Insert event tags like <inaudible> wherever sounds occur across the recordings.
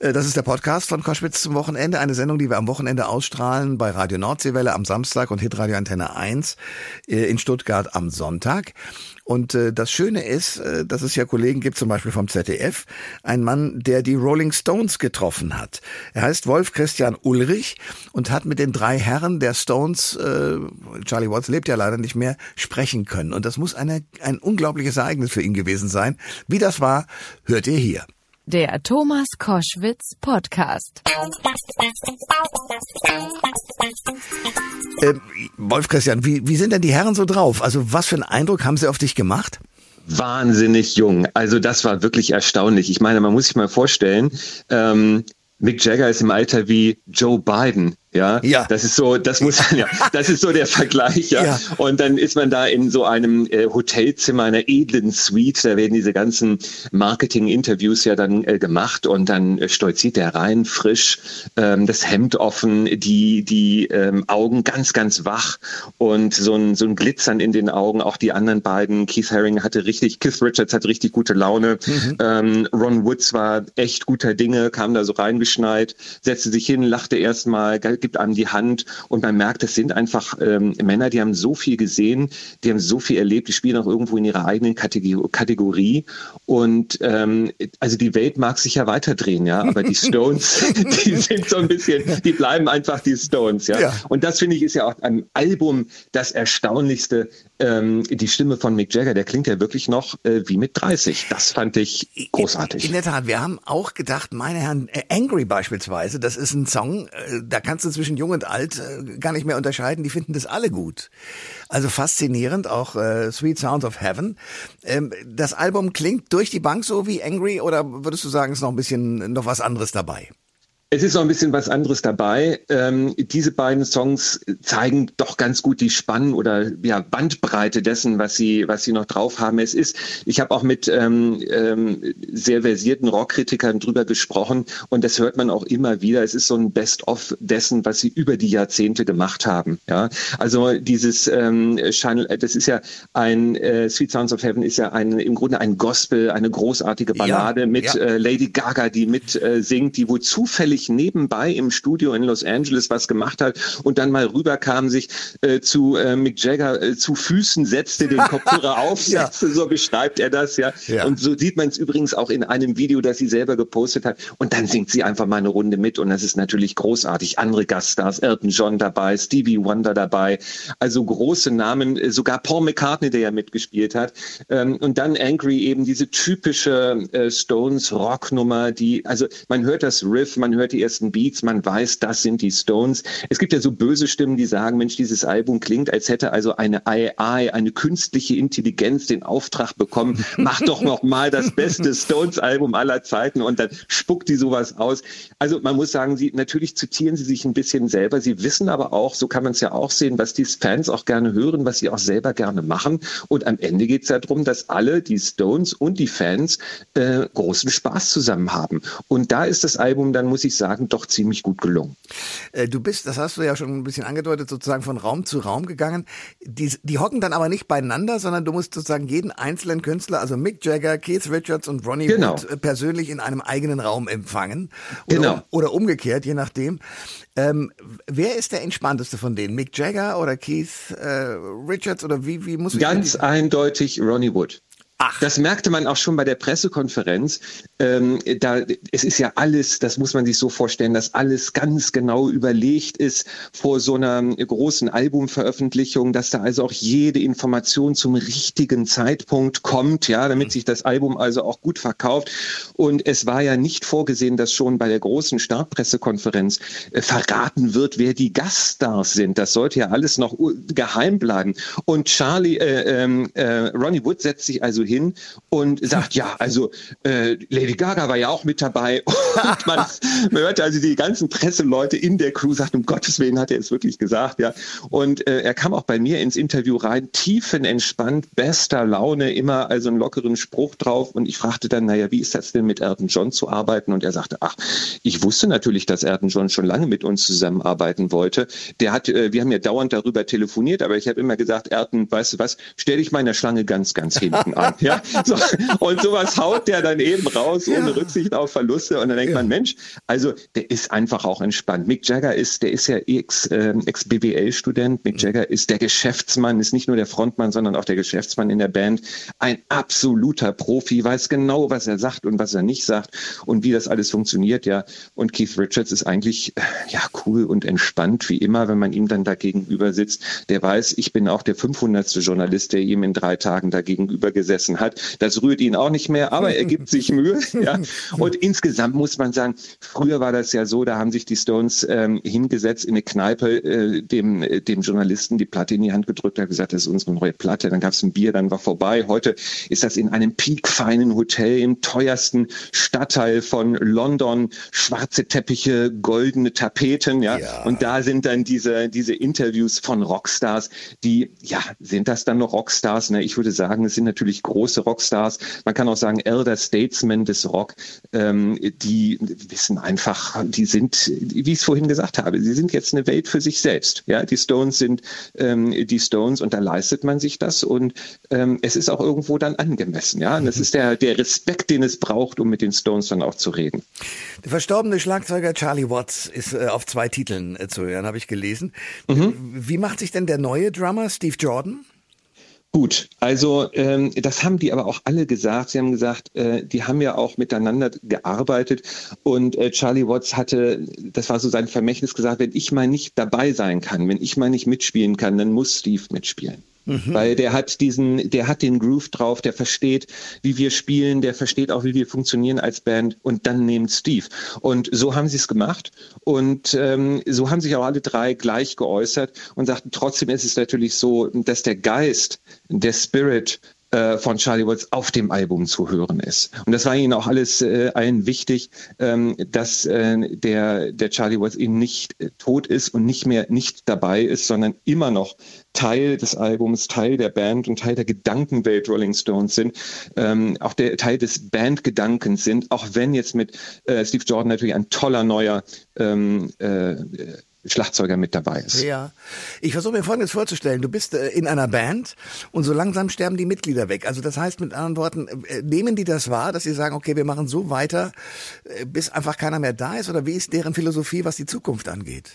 Äh, das ist der Podcast von Koschwitz zum Wochenende, eine Sendung, die wir am Wochenende ausstrahlen bei Radio Nordseewelle am Samstag und Hitradio Antenne 1 äh, in Stuttgart am Sonntag. Und äh, das Schöne ist, dass es ja Kollegen gibt, zum Beispiel vom ZDF, ein Mann, der die Rolling Stones getroffen hat. Er heißt Wolf Christian Ulrich und hat mit den drei Herren der Stones, Charlie Watts lebt ja leider nicht mehr, sprechen können. Und das muss eine, ein unglaubliches Ereignis für ihn gewesen sein. Wie das war, hört ihr hier. Der Thomas Koschwitz Podcast. Äh, Wolf Christian, wie, wie sind denn die Herren so drauf? Also was für einen Eindruck haben sie auf dich gemacht? Wahnsinnig jung. Also das war wirklich erstaunlich. Ich meine, man muss sich mal vorstellen, ähm, Mick Jagger ist im Alter wie Joe Biden. Ja, ja, das ist so, das muss ja, das ist so der Vergleich, ja. ja. Und dann ist man da in so einem äh, Hotelzimmer, einer edlen Suite, da werden diese ganzen Marketing-Interviews ja dann äh, gemacht und dann äh, stolziert der rein, frisch, ähm, das Hemd offen, die, die ähm, Augen ganz, ganz wach und so ein, so ein Glitzern in den Augen, auch die anderen beiden, Keith Haring hatte richtig, Keith Richards hatte richtig gute Laune, mhm. ähm, Ron Woods war echt guter Dinge, kam da so reingeschneit, setzte sich hin, lachte erstmal, gibt einem die Hand und man merkt, das sind einfach ähm, Männer, die haben so viel gesehen, die haben so viel erlebt, die spielen auch irgendwo in ihrer eigenen Kategorie und ähm, also die Welt mag sich ja weiterdrehen, ja, aber die <laughs> Stones, <laughs> die sind so ein bisschen, die bleiben einfach die Stones, ja. ja. Und das finde ich ist ja auch ein Album das Erstaunlichste, ähm, die Stimme von Mick Jagger, der klingt ja wirklich noch äh, wie mit 30. Das fand ich großartig. In, in, der Tat, wir haben auch gedacht, meine Herren, äh, Angry beispielsweise, das ist ein Song, äh, da kannst du zwischen jung und alt äh, gar nicht mehr unterscheiden, die finden das alle gut. Also faszinierend, auch äh, Sweet Sounds of Heaven. Ähm, das Album klingt durch die Bank so wie Angry oder würdest du sagen, ist noch ein bisschen noch was anderes dabei? Es ist noch ein bisschen was anderes dabei. Ähm, diese beiden Songs zeigen doch ganz gut die Spannen oder ja, Bandbreite dessen, was sie, was sie noch drauf haben. Es ist, ich habe auch mit ähm, ähm, sehr versierten Rockkritikern drüber gesprochen und das hört man auch immer wieder. Es ist so ein Best-of dessen, was sie über die Jahrzehnte gemacht haben. Ja, also dieses ähm, das ist ja ein äh, Sweet Sounds of Heaven ist ja ein im Grunde ein Gospel, eine großartige Ballade ja, mit ja. Äh, Lady Gaga, die mit äh, singt, die wohl zufällig zufällig nebenbei im Studio in Los Angeles was gemacht hat und dann mal rüberkam, sich äh, zu äh, Mick Jagger äh, zu Füßen setzte, den Kopfhörer <laughs> aufsetzte, ja. so beschreibt er das, ja. ja. Und so sieht man es übrigens auch in einem Video, das sie selber gepostet hat. Und dann singt sie einfach mal eine Runde mit und das ist natürlich großartig. Andere Gaststars, Elton John dabei, Stevie Wonder dabei, also große Namen, äh, sogar Paul McCartney, der ja mitgespielt hat. Ähm, und dann Angry eben diese typische äh, Stones Rocknummer, die, also man hört das Riff, man hört hört die ersten Beats, man weiß, das sind die Stones. Es gibt ja so böse Stimmen, die sagen, Mensch, dieses Album klingt, als hätte also eine AI, eine künstliche Intelligenz den Auftrag bekommen, <laughs> mach doch noch mal das beste Stones-Album aller Zeiten und dann spuckt die sowas aus. Also man muss sagen, sie natürlich zitieren sie sich ein bisschen selber. Sie wissen aber auch, so kann man es ja auch sehen, was die Fans auch gerne hören, was sie auch selber gerne machen. Und am Ende geht es ja darum, dass alle, die Stones und die Fans, äh, großen Spaß zusammen haben. Und da ist das Album dann, muss ich sagen, doch ziemlich gut gelungen. Äh, du bist, das hast du ja schon ein bisschen angedeutet, sozusagen von Raum zu Raum gegangen. Die, die hocken dann aber nicht beieinander, sondern du musst sozusagen jeden einzelnen Künstler, also Mick Jagger, Keith Richards und Ronnie genau. Wood, äh, persönlich in einem eigenen Raum empfangen. Oder, genau. oder umgekehrt, je nachdem. Ähm, wer ist der entspannteste von denen? Mick Jagger oder Keith äh, Richards oder wie, wie muss ich Ganz eindeutig Ronnie Wood. Ach. Das merkte man auch schon bei der Pressekonferenz. Ähm, da, es ist ja alles, das muss man sich so vorstellen, dass alles ganz genau überlegt ist vor so einer großen Albumveröffentlichung, dass da also auch jede Information zum richtigen Zeitpunkt kommt, ja, damit sich das Album also auch gut verkauft. Und es war ja nicht vorgesehen, dass schon bei der großen Startpressekonferenz äh, verraten wird, wer die Gaststars sind. Das sollte ja alles noch geheim bleiben. Und Charlie, äh, ähm, äh, Ronnie Wood setzt sich also hin und sagt, ja, also äh, Lady Gaga war ja auch mit dabei. <laughs> Und man, man hörte also die ganzen Presseleute in der Crew sagt, um Gottes Willen hat er es wirklich gesagt, ja. Und äh, er kam auch bei mir ins Interview rein, tiefenentspannt, bester Laune, immer also einen lockeren Spruch drauf. Und ich fragte dann, naja, wie ist das denn mit Elton John zu arbeiten? Und er sagte, ach, ich wusste natürlich, dass Elton John schon lange mit uns zusammenarbeiten wollte. Der hat, äh, wir haben ja dauernd darüber telefoniert, aber ich habe immer gesagt, Elton, weißt du was, stell dich meiner Schlange ganz, ganz hinten an. <laughs> Ja, so, und sowas haut der dann eben raus, ohne ja. Rücksicht auf Verluste. Und dann denkt ja. man, Mensch, also der ist einfach auch entspannt. Mick Jagger ist, der ist ja Ex, äh, Ex-BWL-Student. Mick mhm. Jagger ist der Geschäftsmann, ist nicht nur der Frontmann, sondern auch der Geschäftsmann in der Band. Ein absoluter Profi, weiß genau, was er sagt und was er nicht sagt und wie das alles funktioniert, ja. Und Keith Richards ist eigentlich, äh, ja, cool und entspannt, wie immer, wenn man ihm dann da gegenüber sitzt. Der weiß, ich bin auch der 500. Journalist, der ihm in drei Tagen da gegenüber gesessen hat. Das rührt ihn auch nicht mehr, aber er gibt sich Mühe. <laughs> Ja. Und insgesamt muss man sagen, früher war das ja so, da haben sich die Stones ähm, hingesetzt in eine Kneipe, äh, dem, äh, dem Journalisten die Platte in die Hand gedrückt, hat gesagt, das ist unsere neue Platte. Dann gab es ein Bier, dann war vorbei. Heute ist das in einem piekfeinen Hotel im teuersten Stadtteil von London. Schwarze Teppiche, goldene Tapeten, ja. ja. Und da sind dann diese, diese Interviews von Rockstars, die, ja, sind das dann noch Rockstars? Ne? Ich würde sagen, es sind natürlich große Rockstars. Man kann auch sagen, Elder Statesmen des Rock, ähm, die wissen einfach, die sind, wie ich es vorhin gesagt habe, sie sind jetzt eine Welt für sich selbst. Ja, die Stones sind ähm, die Stones und da leistet man sich das und ähm, es ist auch irgendwo dann angemessen. Ja, und das ist der, der Respekt, den es braucht, um mit den Stones dann auch zu reden. Der verstorbene Schlagzeuger Charlie Watts ist äh, auf zwei Titeln äh, zu hören, habe ich gelesen. Mhm. Wie macht sich denn der neue Drummer Steve Jordan? Gut, also ähm, das haben die aber auch alle gesagt. Sie haben gesagt, äh, die haben ja auch miteinander gearbeitet und äh, Charlie Watts hatte, das war so sein Vermächtnis gesagt, wenn ich mal nicht dabei sein kann, wenn ich mal nicht mitspielen kann, dann muss Steve mitspielen. Mhm. Weil der hat diesen, der hat den Groove drauf, der versteht, wie wir spielen, der versteht auch, wie wir funktionieren als Band und dann nehmt Steve. Und so haben sie es gemacht und ähm, so haben sich auch alle drei gleich geäußert und sagten, trotzdem ist es natürlich so, dass der Geist, der Spirit äh, von Charlie Watts auf dem Album zu hören ist. Und das war ihnen auch alles äh, allen wichtig, ähm, dass äh, der, der Charlie Watts eben nicht äh, tot ist und nicht mehr nicht dabei ist, sondern immer noch Teil des Albums, Teil der Band und Teil der Gedankenwelt Rolling Stones sind, ähm, auch der Teil des Bandgedankens sind, auch wenn jetzt mit äh, Steve Jordan natürlich ein toller neuer ähm, äh, Schlagzeuger mit dabei ist. Ja, ich versuche mir Folgendes vorzustellen. Du bist äh, in einer Band und so langsam sterben die Mitglieder weg. Also das heißt mit anderen Worten, äh, nehmen die das wahr, dass sie sagen, okay, wir machen so weiter, äh, bis einfach keiner mehr da ist? Oder wie ist deren Philosophie, was die Zukunft angeht?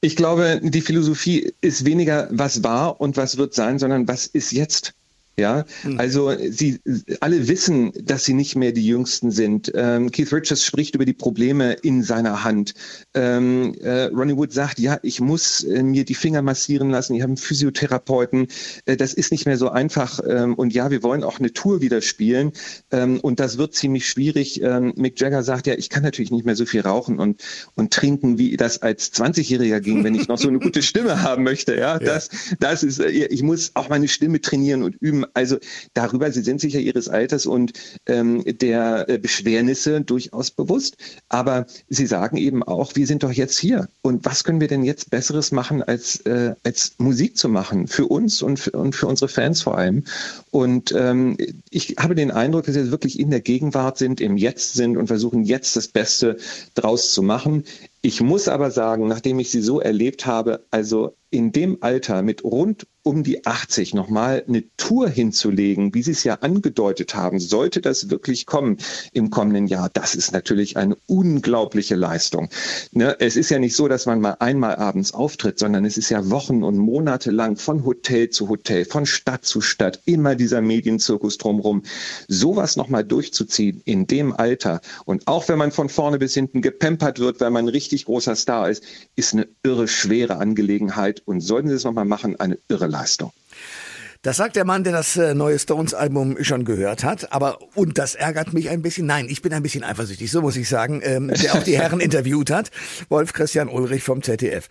Ich glaube, die Philosophie ist weniger, was war und was wird sein, sondern was ist jetzt. Ja, hm. also sie alle wissen, dass sie nicht mehr die Jüngsten sind. Ähm, Keith Richards spricht über die Probleme in seiner Hand. Ähm, äh, Ronnie Wood sagt, ja, ich muss äh, mir die Finger massieren lassen. Ich habe einen Physiotherapeuten. Äh, das ist nicht mehr so einfach. Ähm, und ja, wir wollen auch eine Tour wieder spielen. Ähm, und das wird ziemlich schwierig. Ähm, Mick Jagger sagt ja, ich kann natürlich nicht mehr so viel rauchen und und trinken, wie das als 20-Jähriger ging, wenn ich noch so eine gute <laughs> Stimme haben möchte. Ja, ja. das das ist. Äh, ich muss auch meine Stimme trainieren und üben also darüber, Sie sind sicher Ihres Alters und ähm, der äh, Beschwernisse durchaus bewusst. Aber Sie sagen eben auch, wir sind doch jetzt hier. Und was können wir denn jetzt Besseres machen, als, äh, als Musik zu machen? Für uns und für, und für unsere Fans vor allem. Und ähm, ich habe den Eindruck, dass wir wirklich in der Gegenwart sind, im Jetzt sind und versuchen jetzt das Beste draus zu machen. Ich muss aber sagen, nachdem ich sie so erlebt habe, also in dem Alter mit rund um die 80 nochmal eine Tour hinzulegen, wie Sie es ja angedeutet haben, sollte das wirklich kommen im kommenden Jahr, das ist natürlich eine unglaubliche Leistung. Ne? Es ist ja nicht so, dass man mal einmal abends auftritt, sondern es ist ja Wochen und Monate lang von Hotel zu Hotel, von Stadt zu Stadt, immer dieser Medienzirkus drumherum. Sowas nochmal durchzuziehen in dem Alter und auch wenn man von vorne bis hinten gepempert wird, weil man ein richtig großer Star ist, ist eine irre schwere Angelegenheit und sollten Sie es nochmal machen, eine irre Leistung. Das sagt der Mann, der das äh, neue Stones-Album schon gehört hat. Aber, und das ärgert mich ein bisschen. Nein, ich bin ein bisschen eifersüchtig, so muss ich sagen, ähm, der auch die Herren <laughs> interviewt hat. Wolf Christian Ulrich vom ZDF.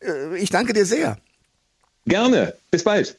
Äh, ich danke dir sehr. Gerne. Bis bald.